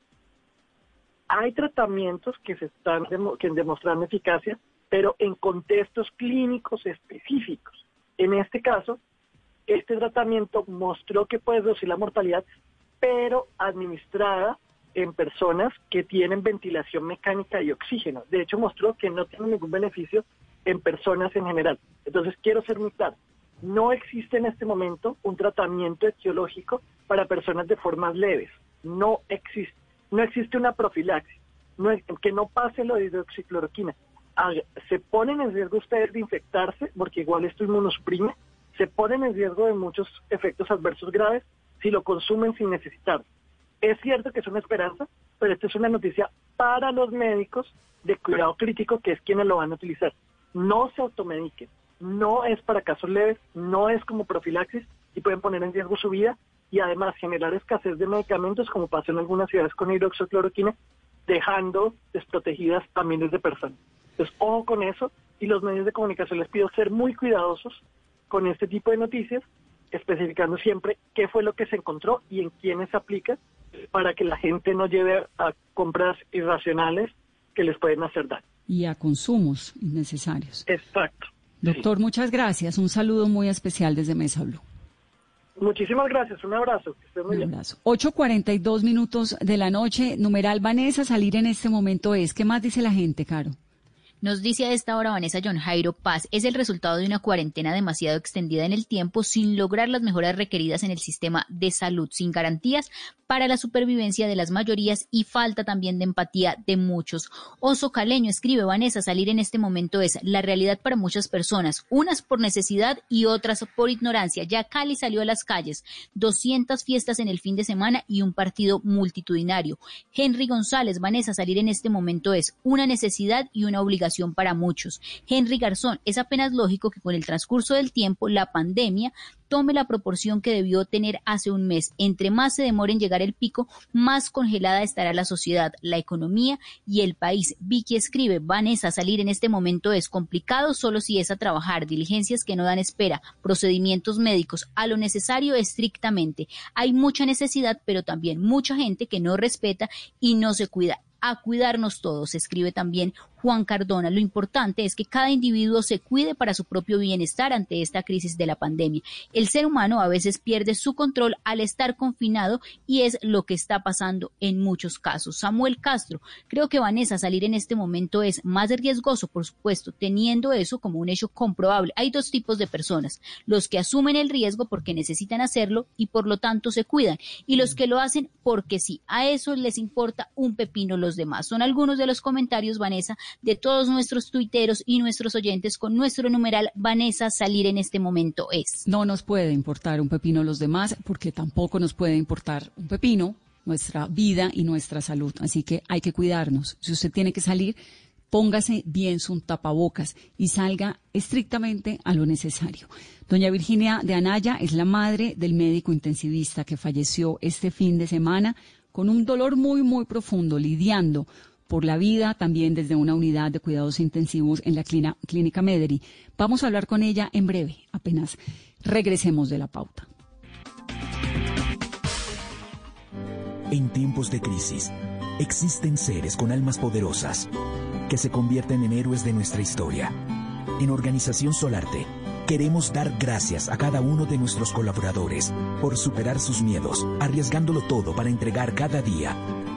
Hay tratamientos que se están que demostrando eficacia, pero en contextos clínicos específicos. En este caso, este tratamiento mostró que puede reducir la mortalidad, pero administrada en personas que tienen ventilación mecánica y oxígeno. De hecho, mostró que no tiene ningún beneficio en personas en general. Entonces, quiero ser muy claro. No existe en este momento un tratamiento etiológico para personas de formas leves. no existe. No existe una profilaxis. Que no pase lo de hidroxicloroquina. Se ponen en riesgo ustedes de infectarse, porque igual esto inmunosuprime, se ponen en riesgo de muchos efectos adversos graves si lo consumen sin necesitar. Es cierto que es una esperanza, pero esta es una noticia para los médicos de cuidado crítico, que es quienes lo van a utilizar. No se automediquen, no es para casos leves, no es como profilaxis y pueden poner en riesgo su vida y además generar escasez de medicamentos como pasó en algunas ciudades con hidroxicloroquina, dejando desprotegidas a miles de personas. Entonces, ojo con eso y los medios de comunicación les pido ser muy cuidadosos con este tipo de noticias, especificando siempre qué fue lo que se encontró y en quiénes se aplica para que la gente no lleve a compras irracionales que les pueden hacer daño. Y a consumos innecesarios. Exacto. Doctor, muchas gracias. Un saludo muy especial desde Mesa Blue. Muchísimas gracias, un abrazo. un abrazo. 8.42 minutos de la noche, numeral Vanessa, salir en este momento es. ¿Qué más dice la gente, Caro? Nos dice a esta hora Vanessa John Jairo Paz, es el resultado de una cuarentena demasiado extendida en el tiempo sin lograr las mejoras requeridas en el sistema de salud, sin garantías para la supervivencia de las mayorías y falta también de empatía de muchos. Oso Caleño escribe Vanessa, salir en este momento es la realidad para muchas personas, unas por necesidad y otras por ignorancia. Ya Cali salió a las calles, 200 fiestas en el fin de semana y un partido multitudinario. Henry González, Vanessa, salir en este momento es una necesidad y una obligación para muchos. Henry Garzón, es apenas lógico que con el transcurso del tiempo la pandemia tome la proporción que debió tener hace un mes. Entre más se demore en llegar el pico, más congelada estará la sociedad, la economía y el país. Vicky escribe, Vanessa, salir en este momento es complicado solo si es a trabajar, diligencias que no dan espera, procedimientos médicos, a lo necesario estrictamente. Hay mucha necesidad, pero también mucha gente que no respeta y no se cuida a cuidarnos todos, escribe también Juan Cardona. Lo importante es que cada individuo se cuide para su propio bienestar ante esta crisis de la pandemia. El ser humano a veces pierde su control al estar confinado y es lo que está pasando en muchos casos. Samuel Castro, creo que Vanessa salir en este momento es más riesgoso, por supuesto, teniendo eso como un hecho comprobable. Hay dos tipos de personas, los que asumen el riesgo porque necesitan hacerlo y por lo tanto se cuidan, y los que lo hacen porque sí, a eso les importa un pepino los demás. Son algunos de los comentarios, Vanessa, de todos nuestros tuiteros y nuestros oyentes con nuestro numeral Vanessa salir en este momento es. No nos puede importar un pepino los demás porque tampoco nos puede importar un pepino nuestra vida y nuestra salud. Así que hay que cuidarnos. Si usted tiene que salir, póngase bien su tapabocas y salga estrictamente a lo necesario. Doña Virginia de Anaya es la madre del médico intensivista que falleció este fin de semana con un dolor muy, muy profundo, lidiando por la vida, también desde una unidad de cuidados intensivos en la clínica Mederi. Vamos a hablar con ella en breve, apenas regresemos de la pauta. En tiempos de crisis, existen seres con almas poderosas que se convierten en héroes de nuestra historia. En Organización Solarte, queremos dar gracias a cada uno de nuestros colaboradores por superar sus miedos, arriesgándolo todo para entregar cada día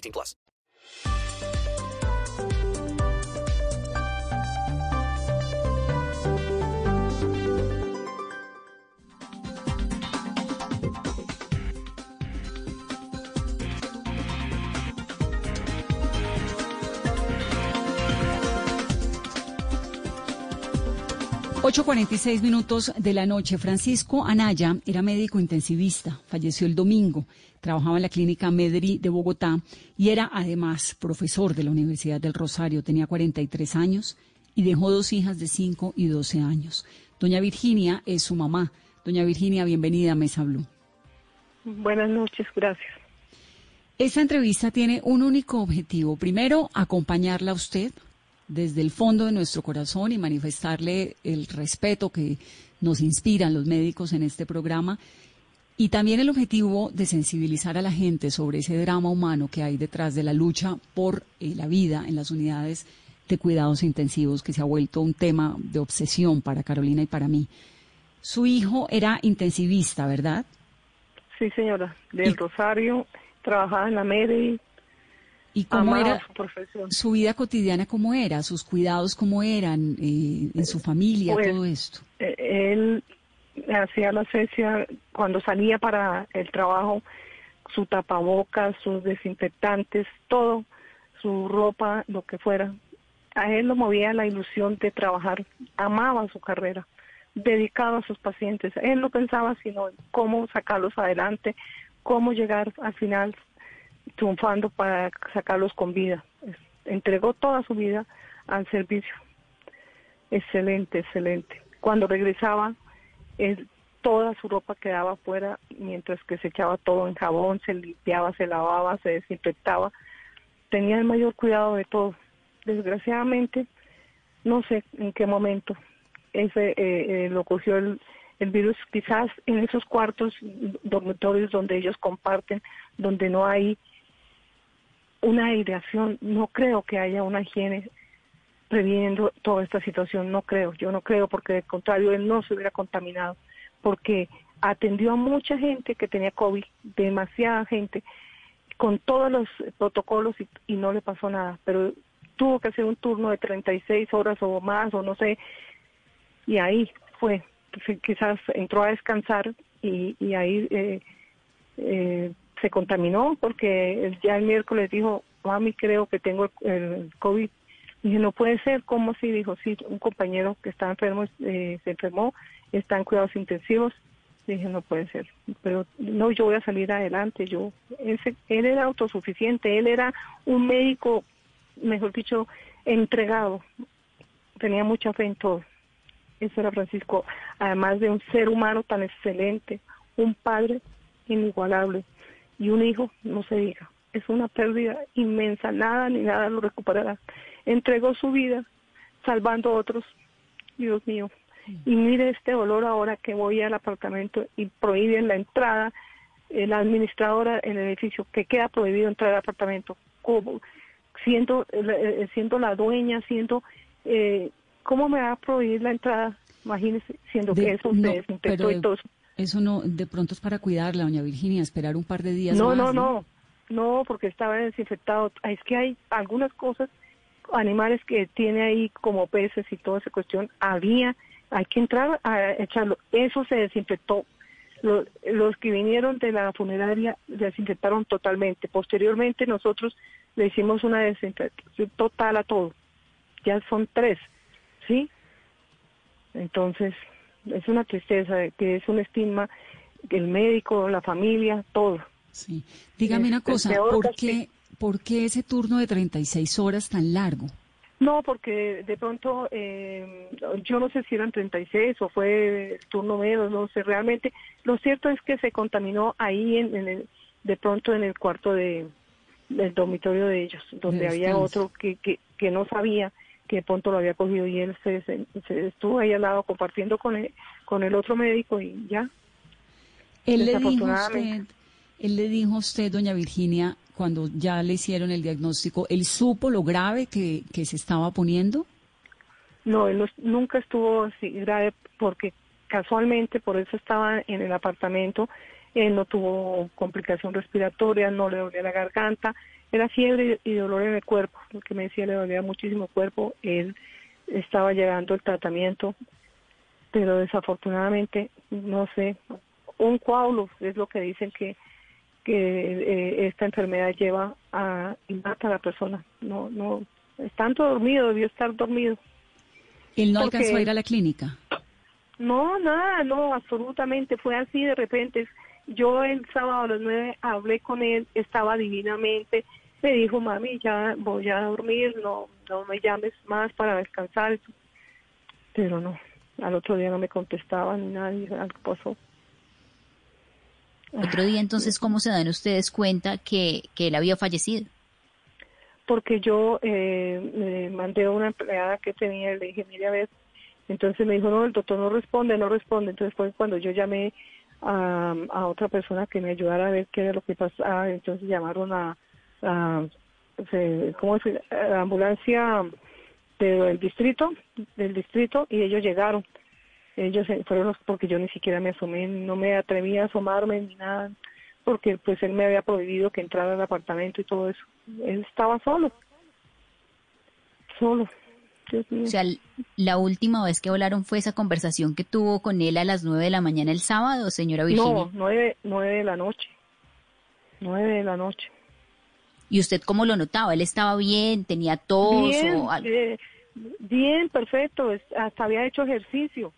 18 plus. ...8.46 minutos de la noche. Francisco Anaya era médico intensivista, falleció el domingo, trabajaba en la clínica Medri de Bogotá y era además profesor de la Universidad del Rosario. Tenía 43 años y dejó dos hijas de 5 y 12 años. Doña Virginia es su mamá. Doña Virginia, bienvenida a Mesa Blue. Buenas noches, gracias. Esta entrevista tiene un único objetivo. Primero, acompañarla a usted desde el fondo de nuestro corazón y manifestarle el respeto que nos inspiran los médicos en este programa. Y también el objetivo de sensibilizar a la gente sobre ese drama humano que hay detrás de la lucha por eh, la vida en las unidades de cuidados intensivos, que se ha vuelto un tema de obsesión para Carolina y para mí. Su hijo era intensivista, ¿verdad? Sí, señora, del Rosario, trabajaba en la MEDI, ¿Y cómo era su profesión. su vida cotidiana? ¿Cómo era? ¿Sus cuidados cómo eran? eh, ¿En su familia? Pues, todo esto. Eh, Él hacía la cesia cuando salía para el trabajo, su tapabocas, sus desinfectantes, todo, su ropa, lo que fuera. A él lo movía la ilusión de trabajar, amaba su carrera, dedicado a sus pacientes. Él no pensaba sino en cómo sacarlos adelante, cómo llegar al final triunfando para sacarlos con vida. Entregó toda su vida al servicio. Excelente, excelente. Cuando regresaba, toda su ropa quedaba afuera, mientras que se echaba todo en jabón, se limpiaba, se lavaba, se desinfectaba. Tenía el mayor cuidado de todo. Desgraciadamente, no sé en qué momento ese eh, eh, lo cogió el, el virus, quizás en esos cuartos dormitorios donde ellos comparten, donde no hay una aireación, no creo que haya una higiene previendo toda esta situación, no creo, yo no creo, porque de contrario él no se hubiera contaminado, porque atendió a mucha gente que tenía COVID, demasiada gente, con todos los protocolos y, y no le pasó nada, pero tuvo que hacer un turno de 36 horas o más, o no sé, y ahí fue, quizás entró a descansar y, y ahí eh, eh, se contaminó porque ya el miércoles dijo, mami, creo que tengo el, COVID. Dije, no puede ser, ¿cómo así? Dijo, sí, un compañero que está enfermo eh, se enfermó, está en cuidados intensivos. Dije, no puede ser. Pero no, yo voy a salir adelante. Yo, ese, él era autosuficiente, él era un médico, mejor dicho, entregado. Tenía mucha fe en todo. Eso era Francisco, además de un ser humano tan excelente, un padre inigualable y un hijo, no se diga. Es una pérdida inmensa, nada ni nada lo recuperará. Entregó su vida salvando a otros, Dios mío. Y mire este dolor ahora que voy al apartamento y prohíben la entrada, eh, la administradora en el edificio, que queda prohibido entrar al apartamento. como Siendo, eh, siendo la dueña, siendo... Eh, ¿Cómo me va a prohibir la entrada? Imagínese, siendo De- que eso no, desinfectó pero y todo eso. Eso no, de pronto es para cuidarla, doña Virginia, esperar un par de días No, más, no, no, no, porque estaba desinfectado. Es que hay algunas cosas, animales que tiene ahí como peces y toda esa cuestión, había, hay que entrar a echarlo. Eso se desinfectó. Lo- Los, que vinieron de la funeraria desinfectaron totalmente. Posteriormente nosotros le hicimos una desinfección total a todo. Ya son tres, ¿sí? Entonces, es una tristeza, que es un estigma, el médico, la familia, todo. Sí. Dígame una cosa, ¿por qué, ¿por qué ese turno de 36 horas tan largo? No, porque de pronto, eh, yo no sé si eran 36 o fue el turno menos, no sé realmente. Lo cierto es que se contaminó ahí, en, en el, de pronto en el cuarto de, del dormitorio de ellos, donde había otro que, que, que no sabía que de pronto lo había cogido y él se, se, se estuvo ahí al lado compartiendo con el, con el otro médico y ya. Él le dijo usted, él le dijo a usted, doña Virginia, cuando ya le hicieron el diagnóstico, ¿él supo lo grave que, que se estaba poniendo? No, él no- nunca estuvo así grave porque casualmente por eso estaba en el apartamento. Él no tuvo complicación respiratoria, no le dolía la garganta, era fiebre y dolor en el cuerpo, lo que me decía le dolía muchísimo el cuerpo. Él estaba llegando el tratamiento, pero desafortunadamente, no sé, un coágulo es lo que dicen que que eh, esta enfermedad lleva a y mata a la persona. No, no, tanto dormido, debió estar dormido. ¿Él no Porque- alcanzó a ir a la clínica? No, nada, no, absolutamente, fue así de repente. Yo el sábado a las nueve hablé con él, estaba divinamente, me dijo, mami, ya voy a dormir, no, no me llames más para descansar. Pero no, al otro día no me contestaba ni nadie, algo pasó. Otro día, entonces, ¿cómo se dan ustedes cuenta que, que él había fallecido? porque yo eh, me mandé a una empleada que tenía, le dije, mire a ver, entonces me dijo, no, el doctor no responde, no responde, entonces fue cuando yo llamé a, a otra persona que me ayudara a ver qué era lo que pasaba, entonces llamaron a, a ¿cómo? A la ambulancia del distrito, del distrito, y ellos llegaron, ellos fueron los, porque yo ni siquiera me asomé, no me atreví a asomarme ni nada, porque pues él me había prohibido que entrara al apartamento y todo eso. Él estaba solo. Solo. Dios mío. O sea, la última vez que hablaron fue esa conversación que tuvo con él a las nueve de la mañana el sábado, señora Virginia. no, nueve, nueve de la noche. Nueve de la noche. ¿Y usted cómo lo notaba? ¿Él estaba bien? ¿Tenía tos bien, o algo? eh, bien, perfecto. Hasta había hecho ejercicio,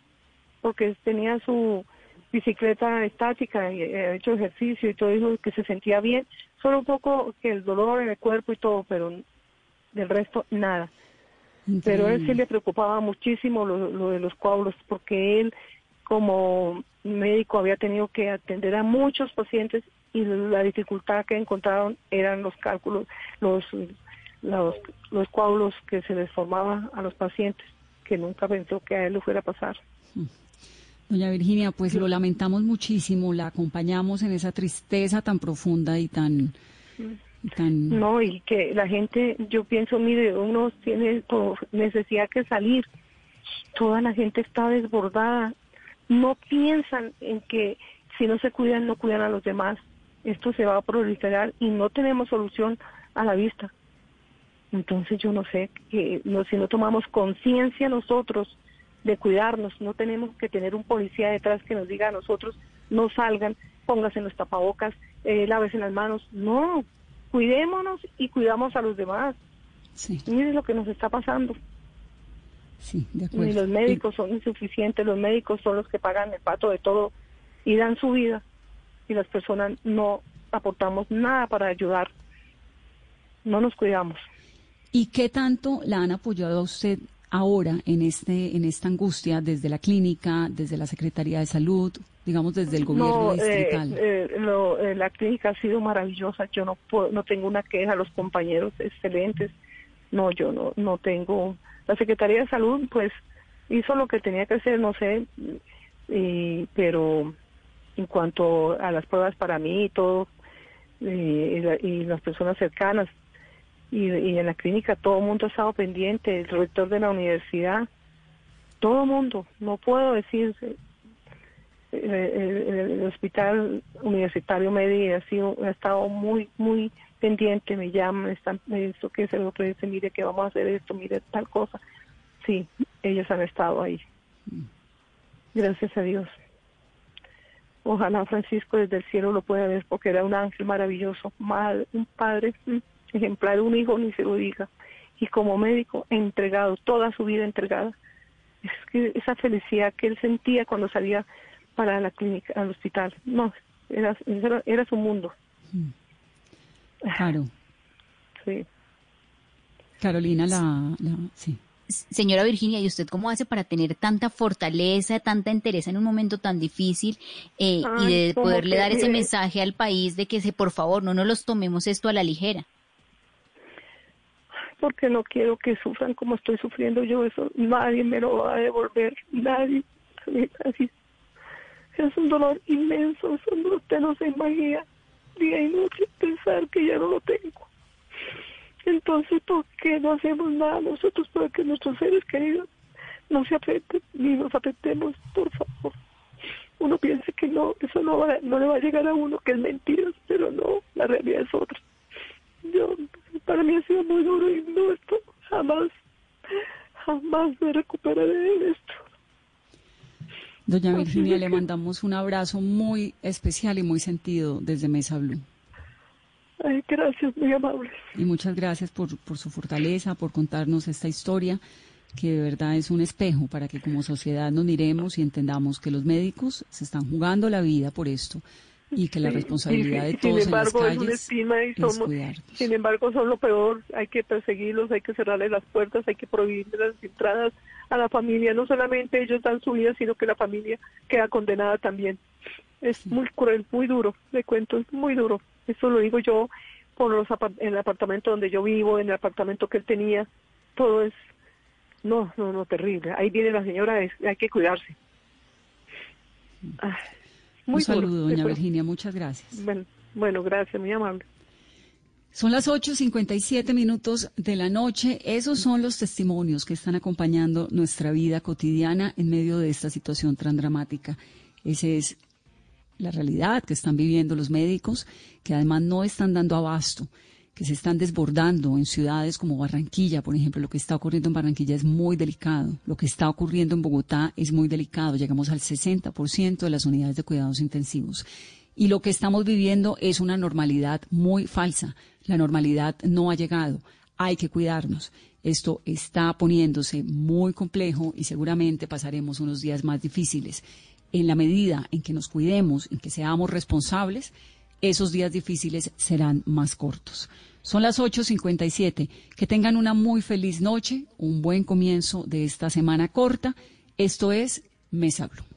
porque tenía su bicicleta estática y eh, ha hecho ejercicio y todo eso, que se sentía bien. Solo un poco que el dolor en el cuerpo y todo, pero del resto nada. Pero a él sí le preocupaba muchísimo lo, lo de los coágulos, porque él como médico había tenido que atender a muchos pacientes y la dificultad que encontraron eran los cálculos, los, los, los coágulos que se les formaba a los pacientes, que nunca pensó que a él le fuera a pasar. Doña Virginia, pues lo lamentamos muchísimo, la acompañamos en esa tristeza tan profunda y tan... No, y que la gente, yo pienso, mire, uno tiene necesidad que salir, toda la gente está desbordada, no piensan en que si no se cuidan, no cuidan a los demás, esto se va a proliferar y no tenemos solución a la vista. Entonces yo no sé, que si no tomamos conciencia nosotros de cuidarnos, no tenemos que tener un policía detrás que nos diga a nosotros, no salgan, pónganse los tapabocas, eh, lávese las manos, no, cuidémonos y cuidamos a los demás. Sí. Miren lo que nos está pasando. Sí, de Ni acuerdo. los médicos son insuficientes, los médicos son los que pagan el pato de todo y dan su vida y las personas no aportamos nada para ayudar. No nos cuidamos. ¿Y qué tanto la han apoyado a usted ahora en este en esta angustia desde la clínica, desde la Secretaría de Salud, digamos desde el gobierno no, eh, distrital? eh, lo- eh, la clínica ha sido maravillosa. Yo no puedo, no tengo una queja. Los compañeros excelentes. No, yo no, no tengo. La Secretaría de Salud, pues, hizo lo que tenía que hacer, no sé, y, pero en cuanto a las pruebas para mí y todo, eh, y, la- y las personas cercanas, y, y en la clínica todo el mundo ha estado pendiente, el rector de la universidad, todo el mundo, no puedo decir, el, el hospital universitario Medi ha sido ha estado muy muy pendiente me llaman están esto que es el otro dice mire que vamos a hacer esto mire tal cosa sí ellos han estado ahí. Gracias a Dios. Ojalá Francisco desde el cielo lo pueda ver porque era un ángel maravilloso madre, un padre ejemplar un hijo ni se lo diga. Y como médico entregado toda su vida entregada. Es que esa felicidad que él sentía cuando salía para la clínica, al hospital. No, era, era, era su mundo. Claro. Sí. Carolina, la, la sí. Señora Virginia, ¿y usted cómo hace para tener tanta fortaleza, tanta entereza en un momento tan difícil eh, y de poderle que, dar ese mire, mensaje al país de que se, por favor no nos los tomemos esto a la ligera? porque no quiero que sufran como estoy sufriendo yo. Eso nadie me lo va a devolver, nadie. nadie. Es un dolor inmenso, eso no, usted no se imagina día y noche pensar que ya no lo tengo. Entonces, ¿por qué no hacemos nada nosotros para que nuestros seres queridos no se afecten ni nos afectemos, por favor? Uno piensa que no, eso no, va, no le va a llegar a uno, que es mentira, pero no, la realidad es otra. Yo, para mí ha sido muy duro y no, esto jamás, jamás me recuperaré de esto. Doña Virginia, le mandamos un abrazo muy especial y muy sentido desde Mesa Blue. Ay, gracias, muy amable. Y muchas gracias por, por su fortaleza, por contarnos esta historia, que de verdad es un espejo para que como sociedad nos miremos y entendamos que los médicos se están jugando la vida por esto y que la responsabilidad de todos sin embargo, en las calles es y somos, Sin embargo, son lo peor. Hay que perseguirlos, hay que cerrarles las puertas, hay que prohibirles las entradas a la familia. No solamente ellos dan su vida, sino que la familia queda condenada también. Es muy cruel, muy duro. Le cuento, es muy duro. Eso lo digo yo por los en el apartamento donde yo vivo, en el apartamento que él tenía. Todo es, no, no, no, terrible. Ahí viene la señora, hay que cuidarse. Ah. Muy Un saludo, doña Virginia, muchas gracias. Bueno, bueno, gracias, muy amable. Son las 8.57 minutos de la noche. Esos son los testimonios que están acompañando nuestra vida cotidiana en medio de esta situación tan dramática. Esa es la realidad que están viviendo los médicos, que además no están dando abasto, que se están desbordando en ciudades como Barranquilla, por ejemplo. Lo que está ocurriendo en Barranquilla es muy delicado. Lo que está ocurriendo en Bogotá es muy delicado. Llegamos al 60% de las unidades de cuidados intensivos. Y lo que estamos viviendo es una normalidad muy falsa. La normalidad no ha llegado. Hay que cuidarnos. Esto está poniéndose muy complejo y seguramente pasaremos unos días más difíciles. En la medida en que nos cuidemos, en que seamos responsables, esos días difíciles serán más cortos. Son las 8.57. Que tengan una muy feliz noche, un buen comienzo de esta semana corta. Esto es Mesa Blue.